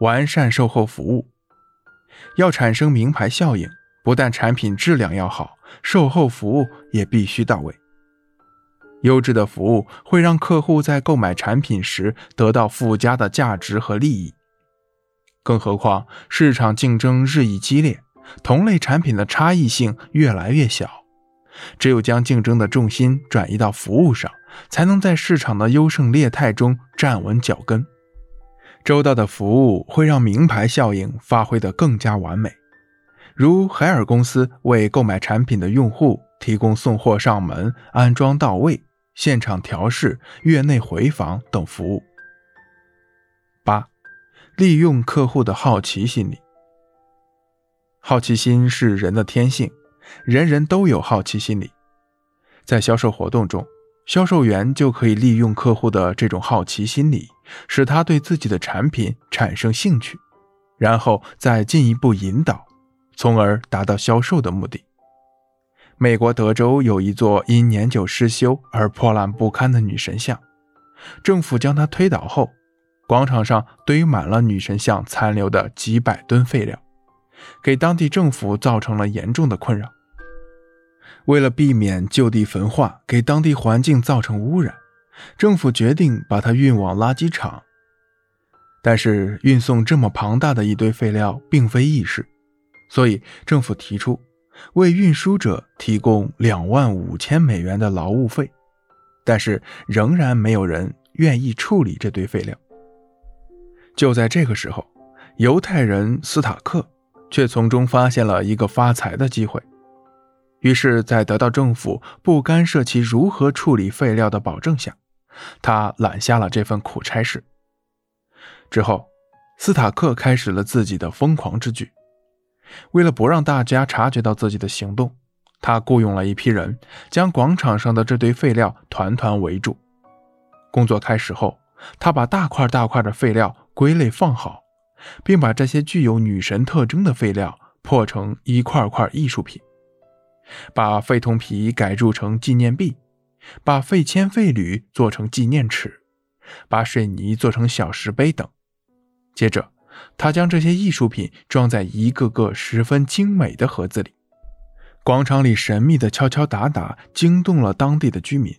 完善售后服务。要产生名牌效应，不但产品质量要好，售后服务也必须到位。优质的服务会让客户在购买产品时得到附加的价值和利益。更何况市场竞争日益激烈，同类产品的差异性越来越小。只有将竞争的重心转移到服务上，才能在市场的优胜劣汰中站稳脚跟。周到的服务会让名牌效应发挥得更加完美，如海尔公司为购买产品的用户提供送货上门、安装到位、现场调试、月内回访等服务。八，利用客户的好奇心理。好奇心是人的天性，人人都有好奇心理。在销售活动中，销售员就可以利用客户的这种好奇心理。使他对自己的产品产生兴趣，然后再进一步引导，从而达到销售的目的。美国德州有一座因年久失修而破烂不堪的女神像，政府将它推倒后，广场上堆满了女神像残留的几百吨废料，给当地政府造成了严重的困扰。为了避免就地焚化，给当地环境造成污染。政府决定把它运往垃圾场，但是运送这么庞大的一堆废料并非易事，所以政府提出为运输者提供两万五千美元的劳务费，但是仍然没有人愿意处理这堆废料。就在这个时候，犹太人斯塔克却从中发现了一个发财的机会。于是，在得到政府不干涉其如何处理废料的保证下，他揽下了这份苦差事。之后，斯塔克开始了自己的疯狂之举。为了不让大家察觉到自己的行动，他雇佣了一批人，将广场上的这堆废料团团围住。工作开始后，他把大块大块的废料归类放好，并把这些具有女神特征的废料破成一块块艺术品，把废铜皮改铸成纪念币。把废铅废铝做成纪念尺，把水泥做成小石碑等。接着，他将这些艺术品装在一个个十分精美的盒子里。广场里神秘的敲敲打打惊动了当地的居民，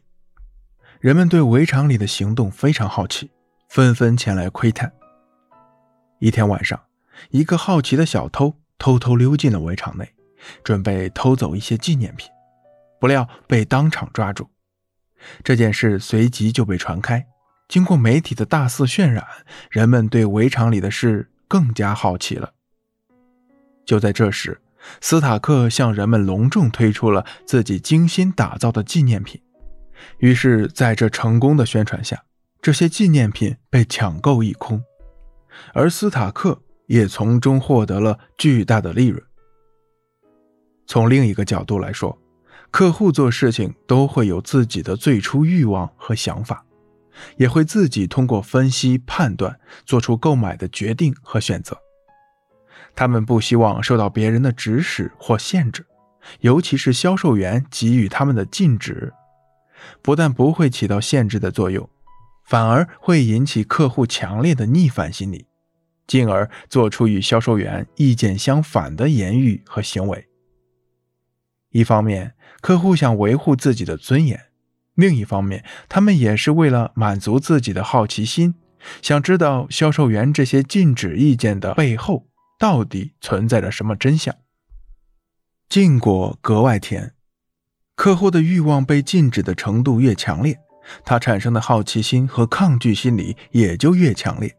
人们对围场里的行动非常好奇，纷纷前来窥探。一天晚上，一个好奇的小偷偷偷溜进了围场内，准备偷走一些纪念品，不料被当场抓住。这件事随即就被传开，经过媒体的大肆渲染，人们对围场里的事更加好奇了。就在这时，斯塔克向人们隆重推出了自己精心打造的纪念品。于是，在这成功的宣传下，这些纪念品被抢购一空，而斯塔克也从中获得了巨大的利润。从另一个角度来说，客户做事情都会有自己的最初欲望和想法，也会自己通过分析判断做出购买的决定和选择。他们不希望受到别人的指使或限制，尤其是销售员给予他们的禁止，不但不会起到限制的作用，反而会引起客户强烈的逆反心理，进而做出与销售员意见相反的言语和行为。一方面，客户想维护自己的尊严；另一方面，他们也是为了满足自己的好奇心，想知道销售员这些禁止意见的背后到底存在着什么真相。禁果格外甜，客户的欲望被禁止的程度越强烈，他产生的好奇心和抗拒心理也就越强烈。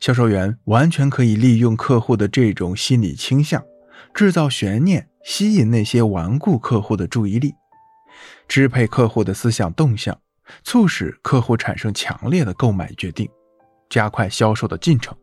销售员完全可以利用客户的这种心理倾向，制造悬念。吸引那些顽固客户的注意力，支配客户的思想动向，促使客户产生强烈的购买决定，加快销售的进程。